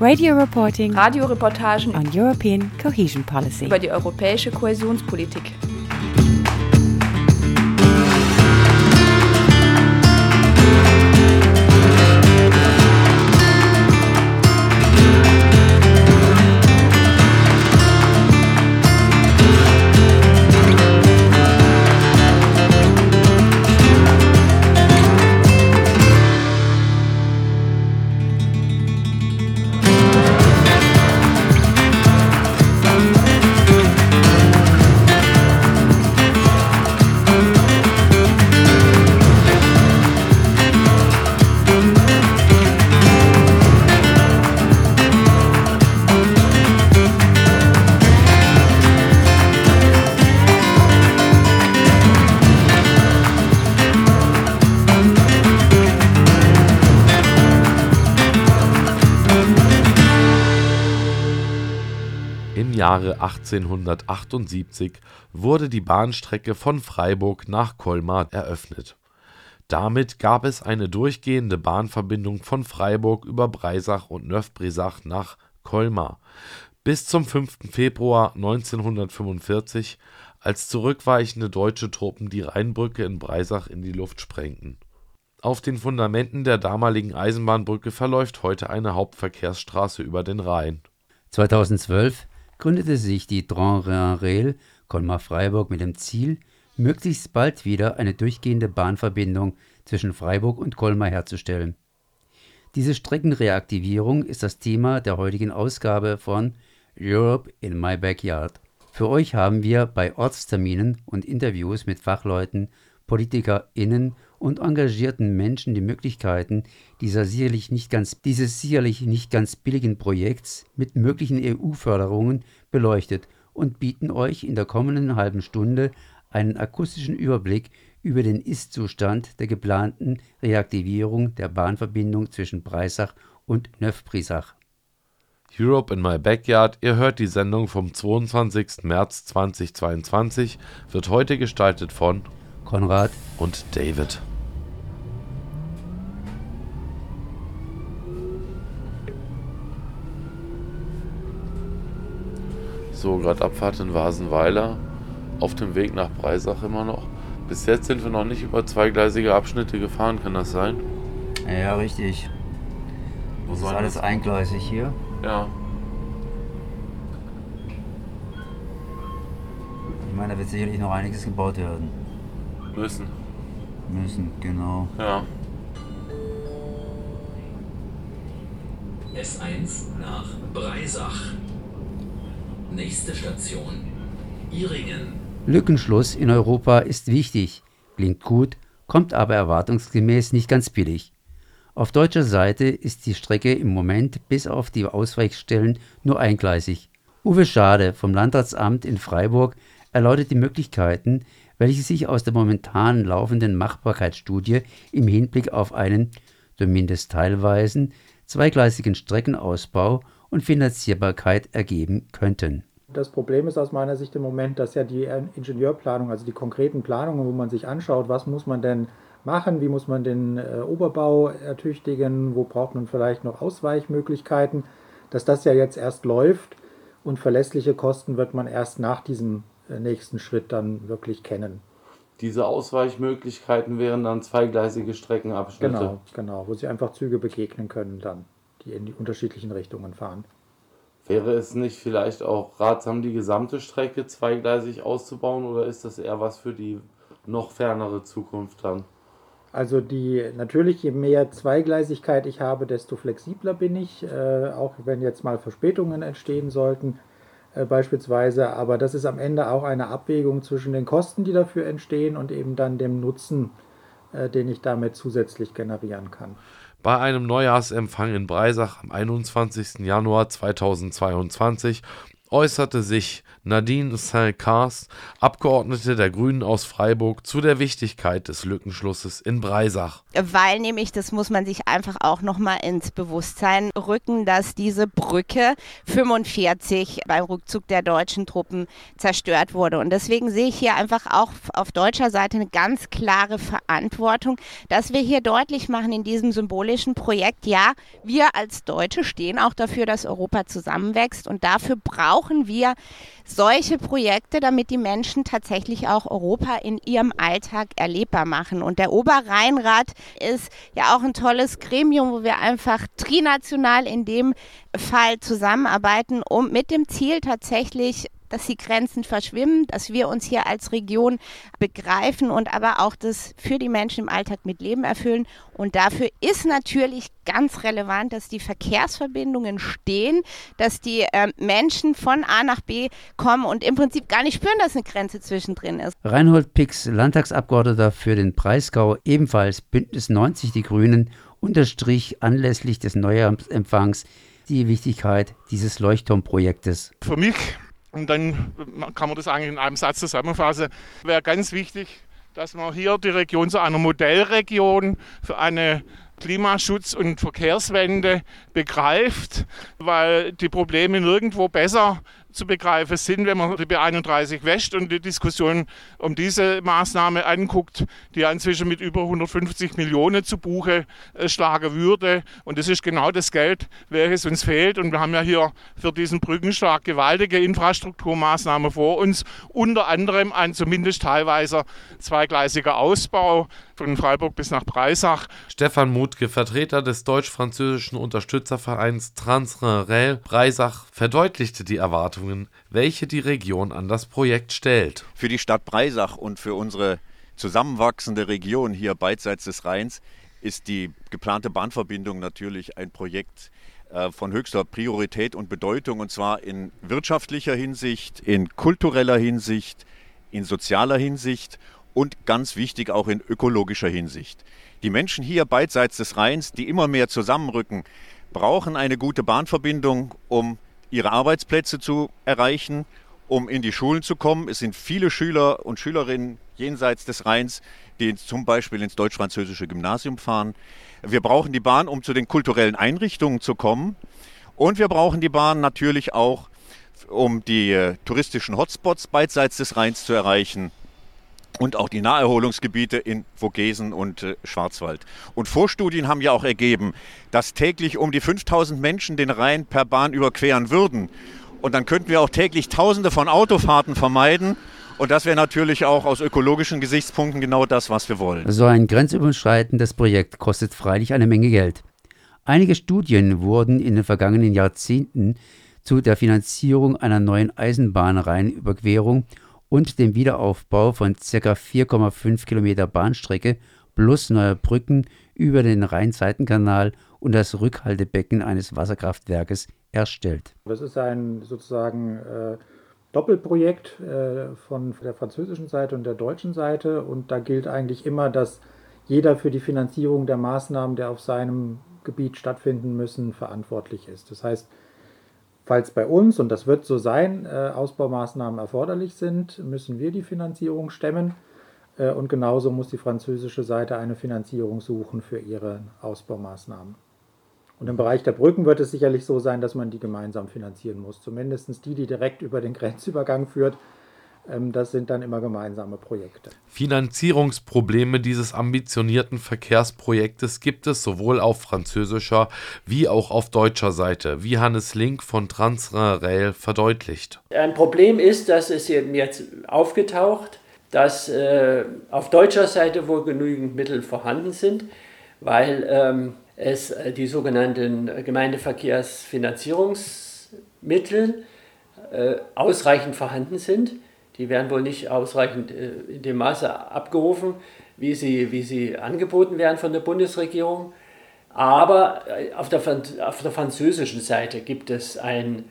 Radio reporting Radioreportagen on European cohesion policy. über die europäische Kohäsionspolitik. Jahre 1878 wurde die Bahnstrecke von Freiburg nach Colmar eröffnet. Damit gab es eine durchgehende Bahnverbindung von Freiburg über Breisach und Neuf-Brisach nach Colmar bis zum 5. Februar 1945, als zurückweichende deutsche Truppen die Rheinbrücke in Breisach in die Luft sprengten. Auf den Fundamenten der damaligen Eisenbahnbrücke verläuft heute eine Hauptverkehrsstraße über den Rhein. 2012 gründete sich die Grand Rhin Rail Colmar-Freiburg mit dem Ziel, möglichst bald wieder eine durchgehende Bahnverbindung zwischen Freiburg und Colmar herzustellen. Diese Streckenreaktivierung ist das Thema der heutigen Ausgabe von Europe in my backyard. Für euch haben wir bei Ortsterminen und Interviews mit Fachleuten, PolitikerInnen und engagierten Menschen die Möglichkeiten dieser sicherlich nicht ganz, dieses sicherlich nicht ganz billigen Projekts mit möglichen EU-Förderungen beleuchtet und bieten euch in der kommenden halben Stunde einen akustischen Überblick über den Ist-Zustand der geplanten Reaktivierung der Bahnverbindung zwischen Breisach und Neuf-Brisach. Europe in my backyard, ihr hört die Sendung vom 22. März 2022, wird heute gestaltet von Konrad und David. So, gerade Abfahrt in Vasenweiler, auf dem Weg nach Breisach immer noch. Bis jetzt sind wir noch nicht über zweigleisige Abschnitte gefahren, kann das sein? Ja, richtig. Wo Das ist soll alles das? eingleisig hier. Ja, Ich meine, da wird sicherlich noch einiges gebaut werden müssen. müssen, genau. Ja. S1 nach Breisach. Nächste Station Iringen. Lückenschluss in Europa ist wichtig, klingt gut, kommt aber erwartungsgemäß nicht ganz billig. Auf deutscher Seite ist die Strecke im Moment bis auf die Ausweichstellen nur eingleisig. Uwe Schade vom Landratsamt in Freiburg erläutert die Möglichkeiten, welche sich aus der momentan laufenden Machbarkeitsstudie im Hinblick auf einen, zumindest teilweisen, zweigleisigen Streckenausbau und Finanzierbarkeit ergeben könnten. Das Problem ist aus meiner Sicht im Moment, dass ja die Ingenieurplanung, also die konkreten Planungen, wo man sich anschaut, was muss man denn machen, wie muss man den äh, Oberbau ertüchtigen, wo braucht man vielleicht noch Ausweichmöglichkeiten, dass das ja jetzt erst läuft und verlässliche Kosten wird man erst nach diesem äh, nächsten Schritt dann wirklich kennen. Diese Ausweichmöglichkeiten wären dann zweigleisige Streckenabschnitte. Genau, genau, wo sie einfach Züge begegnen können dann, die in die unterschiedlichen Richtungen fahren. Wäre es nicht vielleicht auch ratsam, die gesamte Strecke zweigleisig auszubauen oder ist das eher was für die noch fernere Zukunft dann? Also die natürlich, je mehr Zweigleisigkeit ich habe, desto flexibler bin ich, äh, auch wenn jetzt mal Verspätungen entstehen sollten äh, beispielsweise. Aber das ist am Ende auch eine Abwägung zwischen den Kosten, die dafür entstehen und eben dann dem Nutzen, äh, den ich damit zusätzlich generieren kann. Bei einem Neujahrsempfang in Breisach am 21. Januar 2022 äußerte sich Nadine Saint-Cars, Abgeordnete der Grünen aus Freiburg, zu der Wichtigkeit des Lückenschlusses in Breisach. Weil nämlich, das muss man sich einfach auch nochmal ins Bewusstsein rücken, dass diese Brücke 45 beim Rückzug der deutschen Truppen zerstört wurde. Und deswegen sehe ich hier einfach auch auf deutscher Seite eine ganz klare Verantwortung, dass wir hier deutlich machen in diesem symbolischen Projekt, ja, wir als Deutsche stehen auch dafür, dass Europa zusammenwächst und dafür brauchen wir solche Projekte, damit die Menschen tatsächlich auch Europa in ihrem Alltag erlebbar machen. Und der Oberrheinrat ist ja auch ein tolles Gremium, wo wir einfach trinational in dem Fall zusammenarbeiten, um mit dem Ziel tatsächlich dass die Grenzen verschwimmen, dass wir uns hier als Region begreifen und aber auch das für die Menschen im Alltag mit Leben erfüllen. Und dafür ist natürlich ganz relevant, dass die Verkehrsverbindungen stehen, dass die äh, Menschen von A nach B kommen und im Prinzip gar nicht spüren, dass eine Grenze zwischendrin ist. Reinhold Pix, Landtagsabgeordneter für den Breisgau, ebenfalls Bündnis 90 Die Grünen, unterstrich anlässlich des Neujahrsempfangs die Wichtigkeit dieses Leuchtturmprojektes. Für mich und dann kann man das eigentlich in einem Satz zusammenfassen. Wäre ganz wichtig, dass man hier die Region zu einer Modellregion für eine Klimaschutz- und Verkehrswende begreift, weil die Probleme nirgendwo besser zu begreifen sind, wenn man die B31 wäscht und die Diskussion um diese Maßnahme anguckt, die inzwischen mit über 150 Millionen zu Buche äh, schlagen würde. Und das ist genau das Geld, welches uns fehlt. Und wir haben ja hier für diesen Brückenschlag gewaltige Infrastrukturmaßnahmen vor uns, unter anderem ein zumindest teilweise zweigleisiger Ausbau von Freiburg bis nach Breisach. Stefan Mutke, Vertreter des deutsch-französischen Unterstützervereins Transrhein-Rail Breisach, verdeutlichte die Erwartungen, welche die Region an das Projekt stellt. Für die Stadt Breisach und für unsere zusammenwachsende Region hier beidseits des Rheins ist die geplante Bahnverbindung natürlich ein Projekt äh, von höchster Priorität und Bedeutung, und zwar in wirtschaftlicher Hinsicht, in kultureller Hinsicht, in sozialer Hinsicht und ganz wichtig auch in ökologischer Hinsicht. Die Menschen hier beidseits des Rheins, die immer mehr zusammenrücken, brauchen eine gute Bahnverbindung, um ihre Arbeitsplätze zu erreichen, um in die Schulen zu kommen. Es sind viele Schüler und Schülerinnen jenseits des Rheins, die zum Beispiel ins deutsch-französische Gymnasium fahren. Wir brauchen die Bahn, um zu den kulturellen Einrichtungen zu kommen. Und wir brauchen die Bahn natürlich auch, um die äh, touristischen Hotspots beidseits des Rheins zu erreichen und auch die Naherholungsgebiete in Vogesen und äh, Schwarzwald. Und Vorstudien haben ja auch ergeben, dass täglich um die 5000 Menschen den Rhein per Bahn überqueren würden. Und dann könnten wir auch täglich Tausende von Autofahrten vermeiden. Und das wäre natürlich auch aus ökologischen Gesichtspunkten genau das, was wir wollen. So ein grenzüberschreitendes Projekt kostet freilich eine Menge Geld. Einige Studien wurden in den vergangenen Jahrzehnten zu der Finanzierung einer neuen Eisenbahnreihenüberquerung und dem Wiederaufbau von ca. 4,5 Kilometer Bahnstrecke plus neuer Brücken über den Rhein-Seitenkanal und das Rückhaltebecken eines Wasserkraftwerkes erstellt. Das ist ein sozusagen äh, Doppelprojekt äh, von der französischen Seite und der deutschen Seite und da gilt eigentlich immer, dass jeder für die Finanzierung der Maßnahmen, die auf seinem Gebiet stattfinden müssen, verantwortlich ist. Das heißt, Falls bei uns, und das wird so sein, äh, Ausbaumaßnahmen erforderlich sind, müssen wir die Finanzierung stemmen. Äh, und genauso muss die französische Seite eine Finanzierung suchen für ihre Ausbaumaßnahmen. Und im Bereich der Brücken wird es sicherlich so sein, dass man die gemeinsam finanzieren muss. Zumindest die, die direkt über den Grenzübergang führt, das sind dann immer gemeinsame Projekte. Finanzierungsprobleme dieses ambitionierten Verkehrsprojektes gibt es sowohl auf französischer wie auch auf deutscher Seite, wie Hannes Link von Transrail verdeutlicht. Ein Problem ist, dass es eben jetzt aufgetaucht, dass äh, auf deutscher Seite wohl genügend Mittel vorhanden sind, weil ähm, es äh, die sogenannten Gemeindeverkehrsfinanzierungsmittel äh, ausreichend vorhanden sind. Die werden wohl nicht ausreichend äh, in dem Maße abgerufen, wie sie, wie sie angeboten werden von der Bundesregierung. Aber äh, auf der, auf der französischen Seite gibt es ein,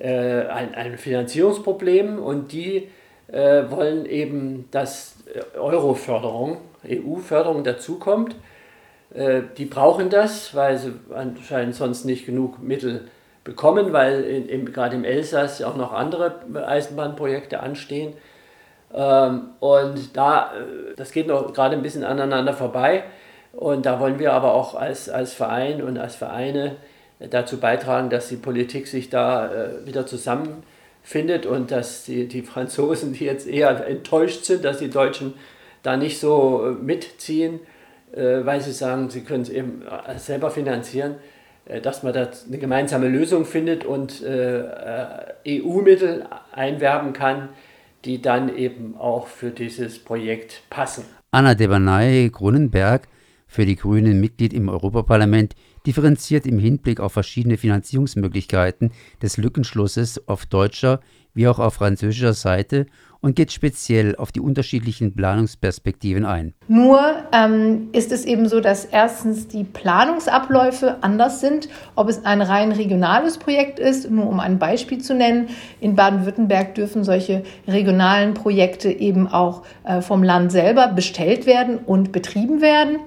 äh, ein, ein Finanzierungsproblem und die äh, wollen eben, dass Euro-Förderung, EU-Förderung dazukommt. Äh, die brauchen das, weil sie anscheinend sonst nicht genug Mittel bekommen, weil gerade im Elsass auch noch andere Eisenbahnprojekte anstehen. Ähm, und da, äh, das geht noch gerade ein bisschen aneinander vorbei. Und da wollen wir aber auch als, als Verein und als Vereine dazu beitragen, dass die Politik sich da äh, wieder zusammenfindet und dass die, die Franzosen, die jetzt eher enttäuscht sind, dass die Deutschen da nicht so äh, mitziehen, äh, weil sie sagen, sie können es eben äh, selber finanzieren, dass man da eine gemeinsame Lösung findet und äh, EU-Mittel einwerben kann, die dann eben auch für dieses Projekt passen. Anna Debanay Grunenberg, für die Grünen Mitglied im Europaparlament, differenziert im Hinblick auf verschiedene Finanzierungsmöglichkeiten des Lückenschlusses auf deutscher wie auch auf französischer Seite und geht speziell auf die unterschiedlichen Planungsperspektiven ein. Nur ähm, ist es eben so, dass erstens die Planungsabläufe anders sind, ob es ein rein regionales Projekt ist, nur um ein Beispiel zu nennen. In Baden-Württemberg dürfen solche regionalen Projekte eben auch äh, vom Land selber bestellt werden und betrieben werden.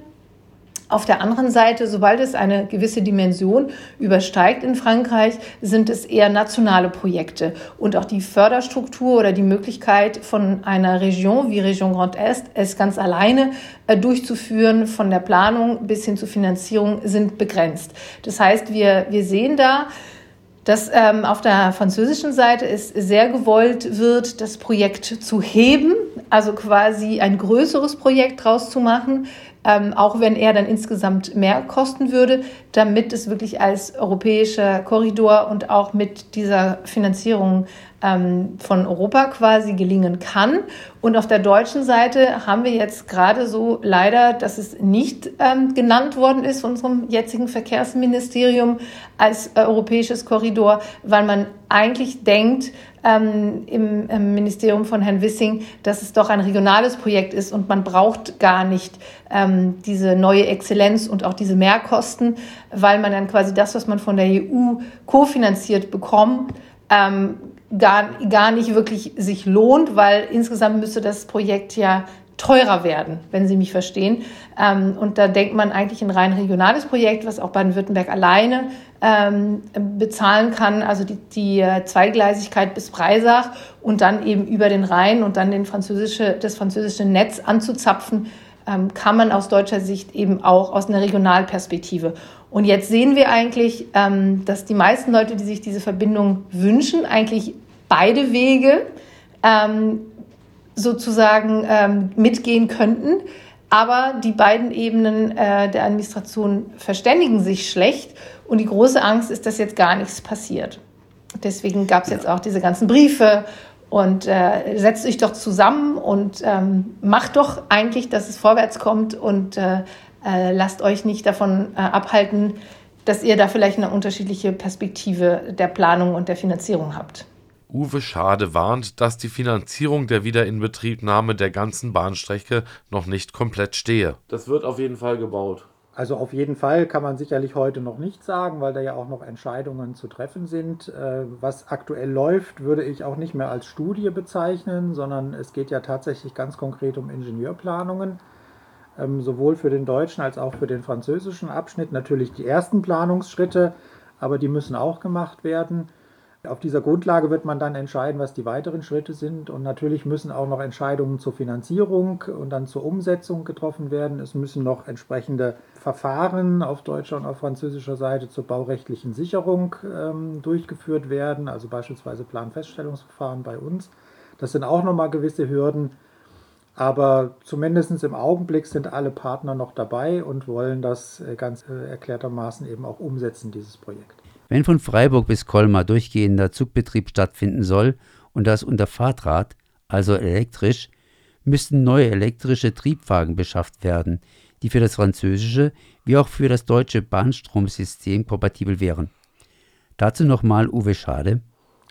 Auf der anderen Seite, sobald es eine gewisse Dimension übersteigt in Frankreich, sind es eher nationale Projekte. Und auch die Förderstruktur oder die Möglichkeit von einer Region wie Region Grand Est, es ganz alleine äh, durchzuführen, von der Planung bis hin zur Finanzierung, sind begrenzt. Das heißt, wir, wir sehen da, dass ähm, auf der französischen Seite es sehr gewollt wird, das Projekt zu heben, also quasi ein größeres Projekt draus zu machen, ähm, auch wenn er dann insgesamt mehr kosten würde, damit es wirklich als europäischer Korridor und auch mit dieser Finanzierung ähm, von Europa quasi gelingen kann. Und auf der deutschen Seite haben wir jetzt gerade so leider, dass es nicht ähm, genannt worden ist von unserem jetzigen Verkehrsministerium als äh, europäisches Korridor, weil man eigentlich denkt, ähm, im, im, Ministerium von Herrn Wissing, dass es doch ein regionales Projekt ist und man braucht gar nicht ähm, diese neue Exzellenz und auch diese Mehrkosten, weil man dann quasi das, was man von der EU kofinanziert bekommt, ähm, gar, gar nicht wirklich sich lohnt, weil insgesamt müsste das Projekt ja teurer werden, wenn Sie mich verstehen. Ähm, und da denkt man eigentlich ein rein regionales Projekt, was auch Baden-Württemberg alleine ähm, bezahlen kann, also die, die äh, Zweigleisigkeit bis Breisach und dann eben über den Rhein und dann den französische, das französische Netz anzuzapfen, ähm, kann man aus deutscher Sicht eben auch aus einer Regionalperspektive. Und jetzt sehen wir eigentlich, ähm, dass die meisten Leute, die sich diese Verbindung wünschen, eigentlich beide Wege ähm, sozusagen ähm, mitgehen könnten. Aber die beiden Ebenen äh, der Administration verständigen sich schlecht und die große Angst ist, dass jetzt gar nichts passiert. Deswegen gab es jetzt auch diese ganzen Briefe und äh, setzt euch doch zusammen und ähm, macht doch eigentlich, dass es vorwärts kommt und äh, äh, lasst euch nicht davon äh, abhalten, dass ihr da vielleicht eine unterschiedliche Perspektive der Planung und der Finanzierung habt. Uwe Schade warnt, dass die Finanzierung der Wiederinbetriebnahme der ganzen Bahnstrecke noch nicht komplett stehe. Das wird auf jeden Fall gebaut. Also auf jeden Fall kann man sicherlich heute noch nicht sagen, weil da ja auch noch Entscheidungen zu treffen sind. Äh, was aktuell läuft, würde ich auch nicht mehr als Studie bezeichnen, sondern es geht ja tatsächlich ganz konkret um Ingenieurplanungen, ähm, sowohl für den deutschen als auch für den französischen Abschnitt. Natürlich die ersten Planungsschritte, aber die müssen auch gemacht werden. Auf dieser Grundlage wird man dann entscheiden, was die weiteren Schritte sind. Und natürlich müssen auch noch Entscheidungen zur Finanzierung und dann zur Umsetzung getroffen werden. Es müssen noch entsprechende Verfahren auf deutscher und auf französischer Seite zur baurechtlichen Sicherung ähm, durchgeführt werden, also beispielsweise Planfeststellungsverfahren bei uns. Das sind auch nochmal gewisse Hürden. Aber zumindest im Augenblick sind alle Partner noch dabei und wollen das äh, ganz äh, erklärtermaßen eben auch umsetzen, dieses Projekt. Wenn von Freiburg bis Colmar durchgehender Zugbetrieb stattfinden soll und das unter Fahrdraht, also elektrisch, müssten neue elektrische Triebwagen beschafft werden, die für das französische wie auch für das deutsche Bahnstromsystem kompatibel wären. Dazu nochmal Uwe Schade.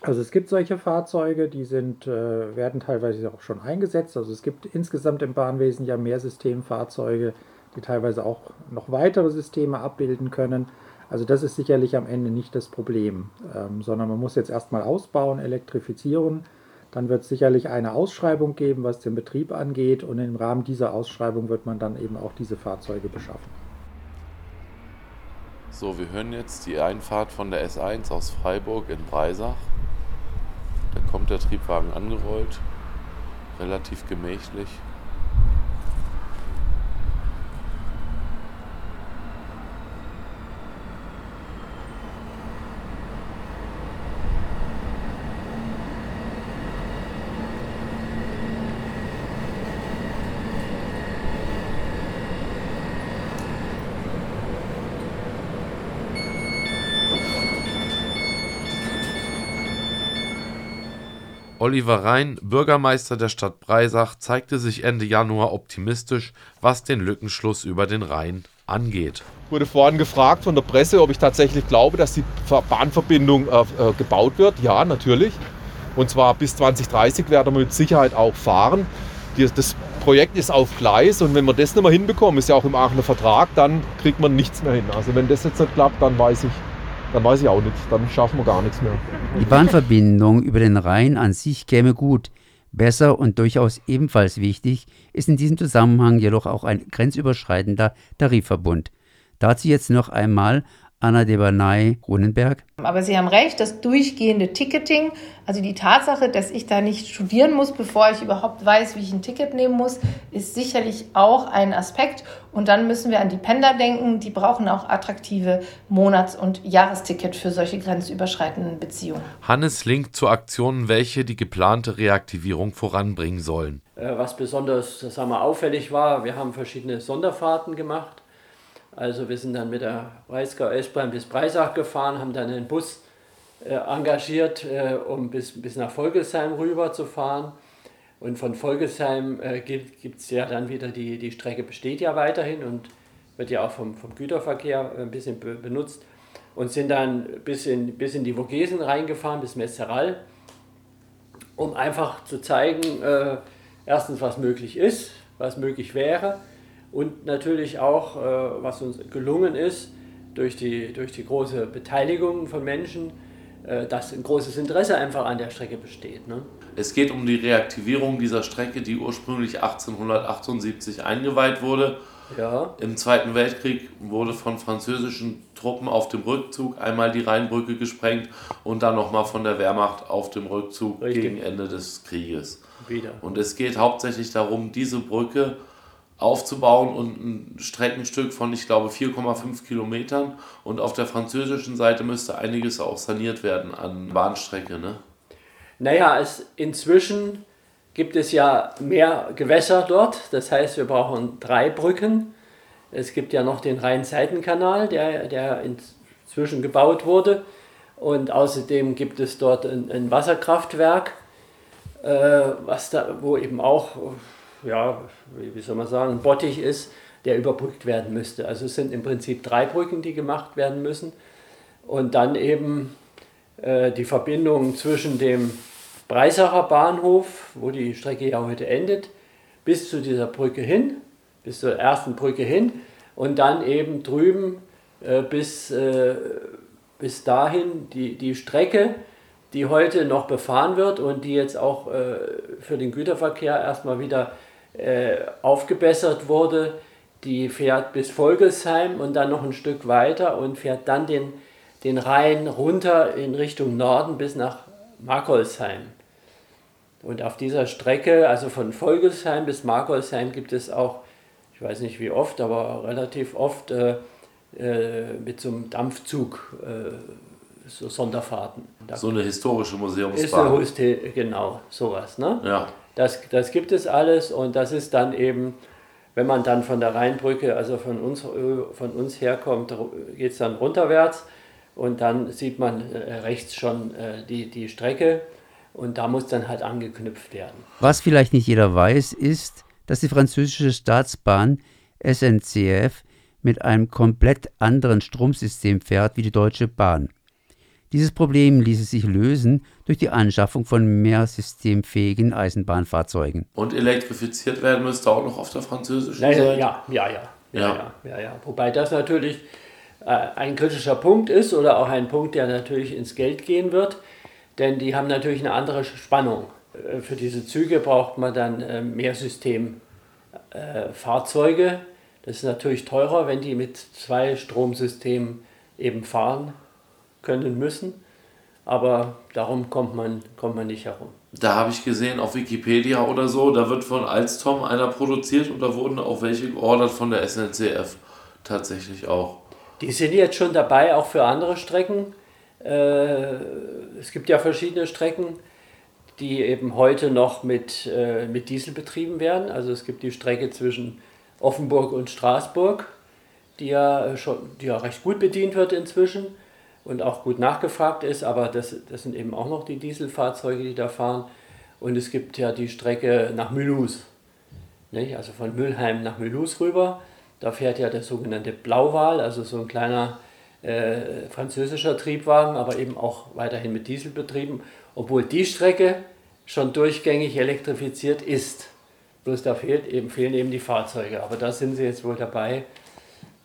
Also es gibt solche Fahrzeuge, die sind, äh, werden teilweise auch schon eingesetzt. Also es gibt insgesamt im Bahnwesen ja mehr Systemfahrzeuge, die teilweise auch noch weitere Systeme abbilden können. Also das ist sicherlich am Ende nicht das Problem, ähm, sondern man muss jetzt erstmal ausbauen, elektrifizieren. Dann wird es sicherlich eine Ausschreibung geben, was den Betrieb angeht. Und im Rahmen dieser Ausschreibung wird man dann eben auch diese Fahrzeuge beschaffen. So, wir hören jetzt die Einfahrt von der S1 aus Freiburg in Breisach. Da kommt der Triebwagen angerollt, relativ gemächlich. Oliver Rhein, Bürgermeister der Stadt Breisach, zeigte sich Ende Januar optimistisch, was den Lückenschluss über den Rhein angeht. Ich wurde vorhin gefragt von der Presse, ob ich tatsächlich glaube, dass die Bahnverbindung äh, äh, gebaut wird. Ja, natürlich. Und zwar bis 2030 werden wir mit Sicherheit auch fahren. Das Projekt ist auf Gleis und wenn wir das nicht mehr hinbekommen, ist ja auch im Aachener Vertrag, dann kriegt man nichts mehr hin. Also wenn das jetzt nicht klappt, dann weiß ich, dann weiß ich auch nicht, dann schaffen wir gar nichts mehr. Die Bahnverbindung über den Rhein an sich käme gut. Besser und durchaus ebenfalls wichtig ist in diesem Zusammenhang jedoch auch ein grenzüberschreitender Tarifverbund. Dazu jetzt noch einmal Anna Debanay Grunenberg. Aber Sie haben recht, das durchgehende Ticketing, also die Tatsache, dass ich da nicht studieren muss, bevor ich überhaupt weiß, wie ich ein Ticket nehmen muss, ist sicherlich auch ein Aspekt. Und dann müssen wir an die Pendler denken, die brauchen auch attraktive Monats- und Jahresticket für solche grenzüberschreitenden Beziehungen. Hannes linkt zu Aktionen, welche die geplante Reaktivierung voranbringen sollen. Was besonders sagen wir, auffällig war, wir haben verschiedene Sonderfahrten gemacht also wir sind dann mit der Breisgau S-Bahn bis Breisach gefahren, haben dann einen Bus äh, engagiert, äh, um bis, bis nach Volgesheim rüber zu fahren. Und von Volgesheim äh, gibt es ja dann wieder, die, die Strecke besteht ja weiterhin und wird ja auch vom, vom Güterverkehr ein bisschen be benutzt. Und sind dann bis in, bis in die Vogesen reingefahren, bis Messeral, um einfach zu zeigen, äh, erstens, was möglich ist, was möglich wäre und natürlich auch, äh, was uns gelungen ist, durch die, durch die große Beteiligung von Menschen, äh, dass ein großes Interesse einfach an der Strecke besteht. Ne? Es geht um die Reaktivierung dieser Strecke, die ursprünglich 1878 eingeweiht wurde. Ja. Im Zweiten Weltkrieg wurde von französischen Truppen auf dem Rückzug einmal die Rheinbrücke gesprengt und dann nochmal von der Wehrmacht auf dem Rückzug Richtig. gegen Ende des Krieges. Wieder. Und es geht hauptsächlich darum, diese Brücke aufzubauen und ein Streckenstück von, ich glaube, 4,5 Kilometern. Und auf der französischen Seite müsste einiges auch saniert werden an Bahnstrecke. Ne? Naja, es, inzwischen gibt es ja mehr Gewässer dort. Das heißt, wir brauchen drei Brücken. Es gibt ja noch den Rhein-Seitenkanal, der, der inzwischen gebaut wurde. Und außerdem gibt es dort ein, ein Wasserkraftwerk, äh, was da, wo eben auch ja, wie soll man sagen, ein Bottich ist, der überbrückt werden müsste. Also es sind im Prinzip drei Brücken, die gemacht werden müssen. Und dann eben äh, die Verbindung zwischen dem Breisacher Bahnhof, wo die Strecke ja heute endet, bis zu dieser Brücke hin, bis zur ersten Brücke hin und dann eben drüben äh, bis, äh, bis dahin die, die Strecke, die heute noch befahren wird und die jetzt auch äh, für den Güterverkehr erstmal wieder äh, aufgebessert wurde. Die fährt bis Volgesheim und dann noch ein Stück weiter und fährt dann den, den Rhein runter in Richtung Norden bis nach Markolsheim. Und auf dieser Strecke, also von Volgesheim bis Markolsheim, gibt es auch, ich weiß nicht wie oft, aber relativ oft äh, äh, mit so einem Dampfzug äh, so Sonderfahrten. Da so eine historische Museumsbahn. Ist eine, genau, sowas. Ne? Ja. Das, das gibt es alles und das ist dann eben, wenn man dann von der Rheinbrücke, also von uns, von uns herkommt, geht es dann runterwärts und dann sieht man äh, rechts schon äh, die, die Strecke und da muss dann halt angeknüpft werden. Was vielleicht nicht jeder weiß, ist, dass die französische Staatsbahn SNCF mit einem komplett anderen Stromsystem fährt wie die Deutsche Bahn. Dieses Problem ließe sich lösen durch die Anschaffung von mehr systemfähigen Eisenbahnfahrzeugen. Und elektrifiziert werden müsste auch noch auf der französischen Nein, Seite? Ja, ja, ja. ja, ja. ja, ja. Wobei das natürlich äh, ein kritischer Punkt ist oder auch ein Punkt, der natürlich ins Geld gehen wird, denn die haben natürlich eine andere Spannung. Äh, für diese Züge braucht man dann äh, mehr Systemfahrzeuge. Das ist natürlich teurer, wenn die mit zwei Stromsystemen eben fahren können müssen. Aber darum kommt man, kommt man nicht herum. Da habe ich gesehen auf Wikipedia oder so, da wird von Alstom einer produziert und da wurden auch welche geordert von der SNCF tatsächlich auch. Die sind jetzt schon dabei, auch für andere Strecken. Äh, es gibt ja verschiedene Strecken, die eben heute noch mit, äh, mit Diesel betrieben werden. Also es gibt die Strecke zwischen Offenburg und Straßburg, die ja, schon, die ja recht gut bedient wird inzwischen und auch gut nachgefragt ist, aber das, das sind eben auch noch die Dieselfahrzeuge, die da fahren. Und es gibt ja die Strecke nach Mulhouse, nicht? also von Mülheim nach Mulhouse rüber. Da fährt ja der sogenannte Blauwal, also so ein kleiner äh, französischer Triebwagen, aber eben auch weiterhin mit Diesel betrieben, obwohl die Strecke schon durchgängig elektrifiziert ist. Bloß da fehlt eben, fehlen eben die Fahrzeuge. Aber da sind sie jetzt wohl dabei,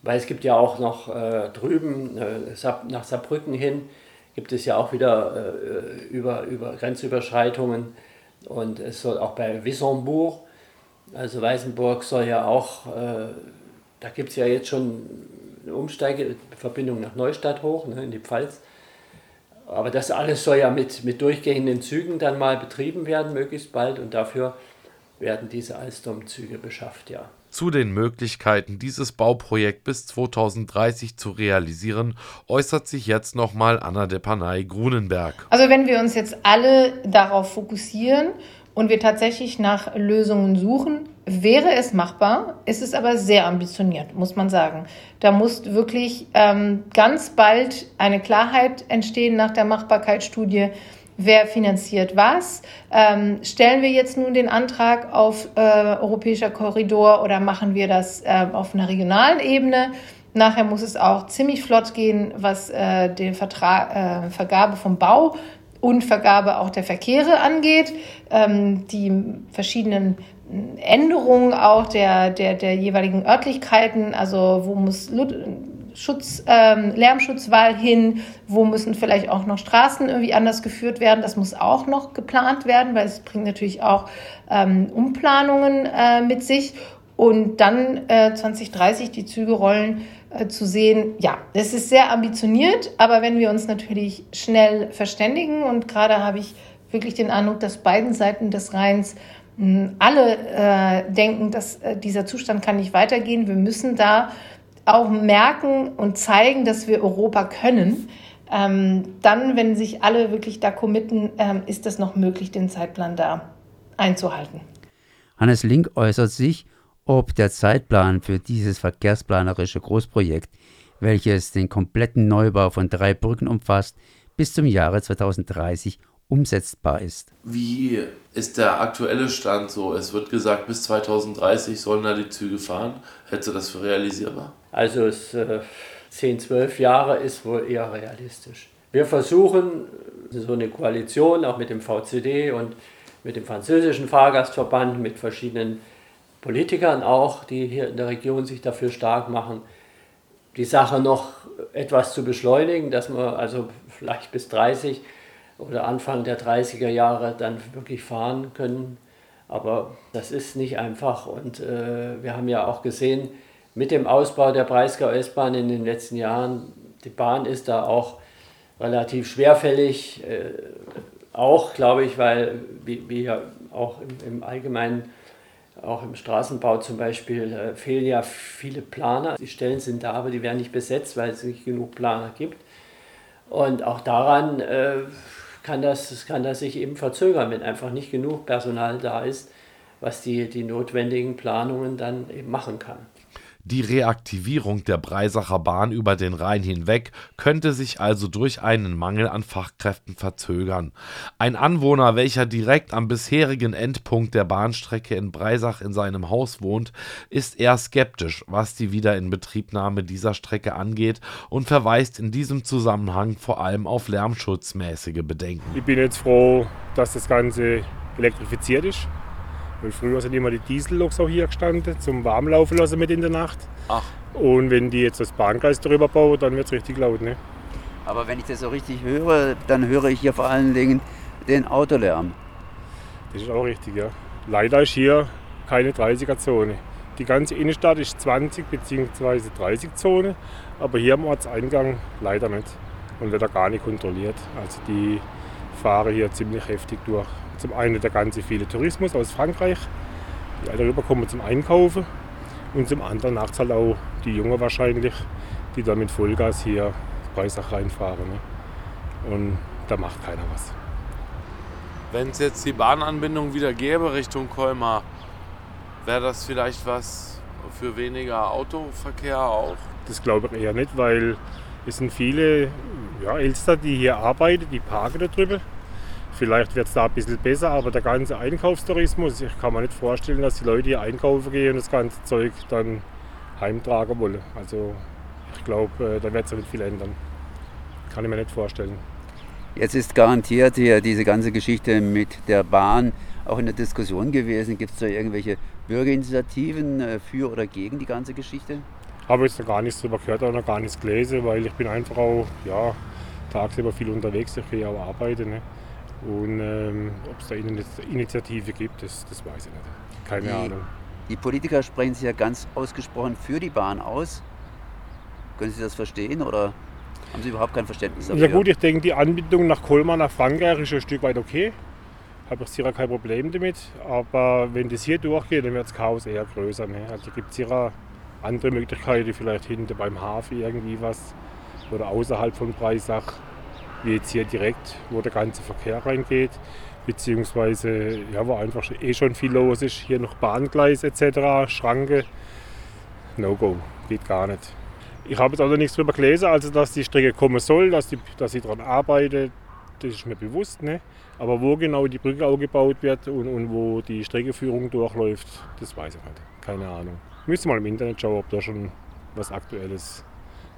weil es gibt ja auch noch äh, drüben äh, nach Saarbrücken hin gibt es ja auch wieder äh, über, über Grenzüberschreitungen und es soll auch bei Wissembourg, also Weißenburg soll ja auch, äh, da gibt es ja jetzt schon eine Umsteigeverbindung nach Neustadt hoch, ne, in die Pfalz. Aber das alles soll ja mit, mit durchgehenden Zügen dann mal betrieben werden, möglichst bald und dafür werden diese Alstom-Züge beschafft, ja. Zu den Möglichkeiten, dieses Bauprojekt bis 2030 zu realisieren, äußert sich jetzt nochmal Anna Depanay Grunenberg. Also wenn wir uns jetzt alle darauf fokussieren und wir tatsächlich nach Lösungen suchen, wäre es machbar. Es ist aber sehr ambitioniert, muss man sagen. Da muss wirklich ähm, ganz bald eine Klarheit entstehen nach der Machbarkeitsstudie wer finanziert was. Ähm, stellen wir jetzt nun den Antrag auf äh, europäischer Korridor oder machen wir das äh, auf einer regionalen Ebene? Nachher muss es auch ziemlich flott gehen, was äh, die Vertrag, äh, Vergabe vom Bau und Vergabe auch der Verkehre angeht. Ähm, die verschiedenen Änderungen auch der, der, der jeweiligen Örtlichkeiten, also wo muss Schutz, ähm, Lärmschutzwall hin, wo müssen vielleicht auch noch Straßen irgendwie anders geführt werden. Das muss auch noch geplant werden, weil es bringt natürlich auch ähm, Umplanungen äh, mit sich. Und dann äh, 2030 die Züge rollen äh, zu sehen, ja, es ist sehr ambitioniert, aber wenn wir uns natürlich schnell verständigen und gerade habe ich wirklich den Eindruck, dass beiden Seiten des Rheins hm, alle äh, denken, dass äh, dieser Zustand kann nicht weitergehen. Wir müssen da auch merken und zeigen, dass wir Europa können, ähm, dann, wenn sich alle wirklich da committen, ähm, ist es noch möglich, den Zeitplan da einzuhalten. Hannes Link äußert sich, ob der Zeitplan für dieses verkehrsplanerische Großprojekt, welches den kompletten Neubau von drei Brücken umfasst, bis zum Jahre 2030 umsetzbar ist. Wie ist der aktuelle Stand so? Es wird gesagt, bis 2030 sollen da die Züge fahren. Hättest du das für realisierbar? Also es, äh, 10, 12 Jahre ist wohl eher realistisch. Wir versuchen so eine Koalition auch mit dem VCD und mit dem französischen Fahrgastverband, mit verschiedenen Politikern auch, die hier in der Region sich dafür stark machen, die Sache noch etwas zu beschleunigen, dass man also vielleicht bis 30 oder Anfang der 30er Jahre dann wirklich fahren können. Aber das ist nicht einfach und äh, wir haben ja auch gesehen, mit dem Ausbau der Breisgau S-Bahn in den letzten Jahren, die Bahn ist da auch relativ schwerfällig, äh, auch glaube ich, weil wie, wie ja auch im, im, Allgemeinen, auch im Straßenbau zum Beispiel, äh, fehlen ja viele Planer. Die Stellen sind da, aber die werden nicht besetzt, weil es nicht genug Planer gibt. Und auch daran äh, kann das, kann das sich eben verzögern, wenn einfach nicht genug Personal da ist, was die, die notwendigen Planungen dann eben machen kann. Die Reaktivierung der Breisacher Bahn über den Rhein hinweg könnte sich also durch einen Mangel an Fachkräften verzögern. Ein Anwohner, welcher direkt am bisherigen Endpunkt der Bahnstrecke in Breisach in seinem Haus wohnt, ist eher skeptisch, was die Wiederinbetriebnahme dieser Strecke angeht und verweist in diesem Zusammenhang vor allem auf lärmschutzmäßige Bedenken. Ich bin jetzt froh, dass das Ganze elektrifiziert ist weil früher sind immer die Dieselloks auch hier gestanden, zum Warmlaufen lassen mit in der Nacht. Ach. Und wenn die jetzt das Bahngleis darüber bauen, dann wird es richtig laut. Ne? Aber wenn ich das so richtig höre, dann höre ich hier vor allen Dingen den Autolärm. Das ist auch richtig, ja. Leider ist hier keine 30er-Zone. Die ganze Innenstadt ist 20 bzw. 30 Zone, aber hier am Ortseingang leider nicht und wird da gar nicht kontrolliert. Also die fahren hier ziemlich heftig durch. Zum einen der ganze viele Tourismus aus Frankreich, die alle rüberkommen zum Einkaufen und zum anderen nachts halt auch die Jungen wahrscheinlich, die da mit Vollgas hier Breisach reinfahren. Ne? Und da macht keiner was. Wenn es jetzt die Bahnanbindung wieder gäbe Richtung Colmar, wäre das vielleicht was für weniger Autoverkehr auch? Das glaube ich eher nicht, weil es sind viele ja, Elster, die hier arbeiten, die parken da drüber. Vielleicht wird es da ein bisschen besser, aber der ganze Einkaufstourismus, ich kann mir nicht vorstellen, dass die Leute hier einkaufen gehen und das ganze Zeug dann heimtragen wollen. Also ich glaube, da wird sich nicht viel ändern. Kann ich mir nicht vorstellen. Jetzt ist garantiert hier diese ganze Geschichte mit der Bahn auch in der Diskussion gewesen. Gibt es da irgendwelche Bürgerinitiativen äh, für oder gegen die ganze Geschichte? Habe jetzt noch gar nichts darüber gehört oder noch gar nichts gelesen, weil ich bin einfach auch ja, tagsüber viel unterwegs, ich gehe auch arbeiten. Ne? Und ähm, ob es da eine Initiative gibt, das, das weiß ich nicht. Keine die, Ahnung. Die Politiker sprechen sich ja ganz ausgesprochen für die Bahn aus. Können Sie das verstehen oder haben Sie überhaupt kein Verständnis dafür? Ja gut, ich denke, die Anbindung nach Colmar, nach Frankreich ist ein Stück weit okay. Habe ich sicher kein Problem damit. Aber wenn das hier durchgeht, dann wird das Chaos eher größer. Ne? Also gibt es sicher andere Möglichkeiten, vielleicht hinten beim Hafen irgendwie was oder außerhalb von Breisach, wie jetzt hier direkt, wo der ganze Verkehr reingeht, beziehungsweise ja, wo einfach eh schon viel los ist, hier noch Bahngleis etc., Schranke, No-Go, geht gar nicht. Ich habe jetzt also nichts darüber gelesen, also dass die Strecke kommen soll, dass, die, dass sie daran arbeitet, das ist mir bewusst. Ne? Aber wo genau die Brücke auch gebaut wird und, und wo die Streckeführung durchläuft, das weiß ich nicht. Keine Ahnung. Müsste mal im Internet schauen, ob da schon was Aktuelles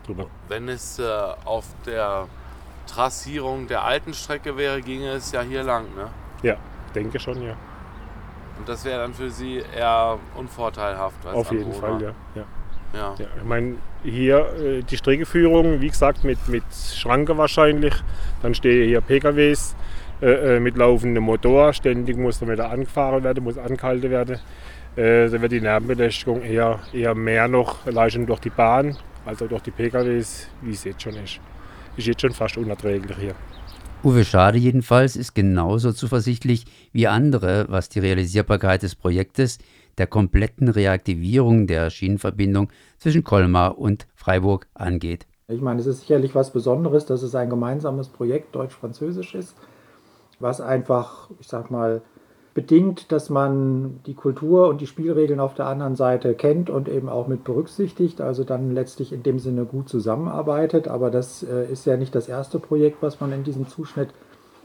drüber. Wenn es äh, auf der Trassierung der alten Strecke wäre, ginge es ja hier lang, ne? Ja, denke schon, ja. Und das wäre dann für Sie eher unvorteilhaft als Auf jeden Anwohner. Fall, ja. ja. Ja. Ja, ich meine, hier äh, die Streckeführung, wie gesagt, mit, mit Schranke wahrscheinlich. Dann stehen hier PKWs äh, äh, mit laufendem Motor. Ständig muss dann wieder angefahren werden, muss angehalten werden. Äh, da wird die Nervenbelästigung eher, eher mehr noch schon durch die Bahn, als auch durch die PKWs, wie es jetzt schon ist. Ist jetzt schon fast unerträglich hier. Uwe Schade jedenfalls ist genauso zuversichtlich wie andere, was die Realisierbarkeit des Projektes der kompletten Reaktivierung der Schienenverbindung zwischen Colmar und Freiburg angeht. Ich meine, es ist sicherlich was Besonderes, dass es ein gemeinsames Projekt deutsch-französisch ist, was einfach, ich sag mal, bedingt, dass man die Kultur und die Spielregeln auf der anderen Seite kennt und eben auch mit berücksichtigt, also dann letztlich in dem Sinne gut zusammenarbeitet. Aber das äh, ist ja nicht das erste Projekt, was man in diesem Zuschnitt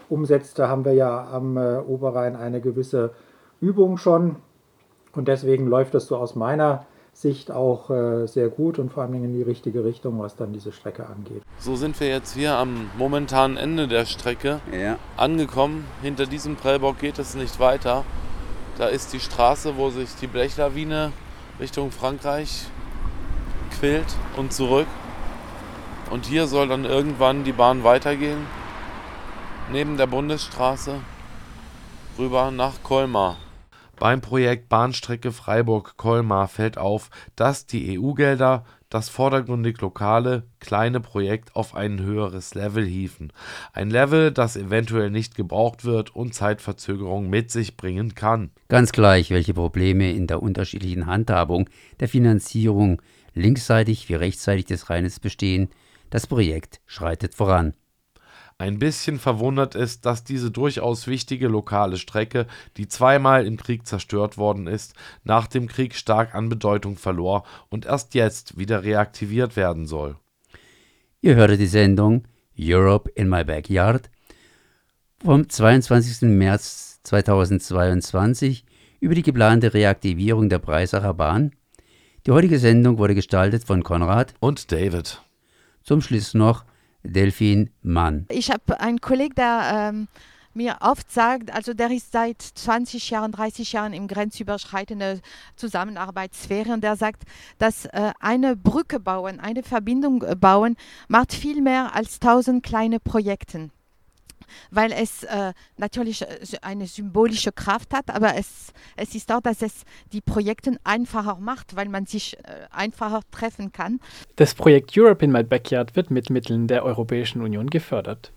umsetzt. Da haben wir ja am äh, Oberrhein eine gewisse Übung schon. Und deswegen läuft das so aus meiner Sicht auch äh, sehr gut und vor allem in die richtige Richtung, was dann diese Strecke angeht. So sind wir jetzt hier am momentanen Ende der Strecke ja. angekommen. Hinter diesem Prellbock geht es nicht weiter. Da ist die Straße, wo sich die Blechlawine Richtung Frankreich quillt und zurück. Und hier soll dann irgendwann die Bahn weitergehen. Neben der Bundesstraße rüber nach Colmar. Beim Projekt Bahnstrecke Freiburg-Colmar fällt auf, dass die EU-Gelder das vordergründig lokale, kleine Projekt auf ein höheres Level hieven. Ein Level, das eventuell nicht gebraucht wird und Zeitverzögerung mit sich bringen kann. Ganz gleich, welche Probleme in der unterschiedlichen Handhabung der Finanzierung linksseitig wie rechtsseitig des Rheines bestehen, das Projekt schreitet voran. Ein bisschen verwundert ist, dass diese durchaus wichtige lokale Strecke, die zweimal im Krieg zerstört worden ist, nach dem Krieg stark an Bedeutung verlor und erst jetzt wieder reaktiviert werden soll. Ihr hörte die Sendung Europe in My Backyard vom 22. März 2022 über die geplante Reaktivierung der Breisacher Bahn. Die heutige Sendung wurde gestaltet von Konrad und David. Zum Schluss noch Delphine Mann. Ich habe einen Kollegen, der ähm, mir oft sagt, also der ist seit 20 Jahren, 30 Jahren im grenzüberschreitende Zusammenarbeitssphäre und der sagt, dass äh, eine Brücke bauen, eine Verbindung bauen, macht viel mehr als tausend kleine Projekte. Weil es äh, natürlich äh, eine symbolische Kraft hat, aber es, es ist auch, dass es die Projekte einfacher macht, weil man sich äh, einfacher treffen kann. Das Projekt Europe in My Backyard wird mit Mitteln der Europäischen Union gefördert.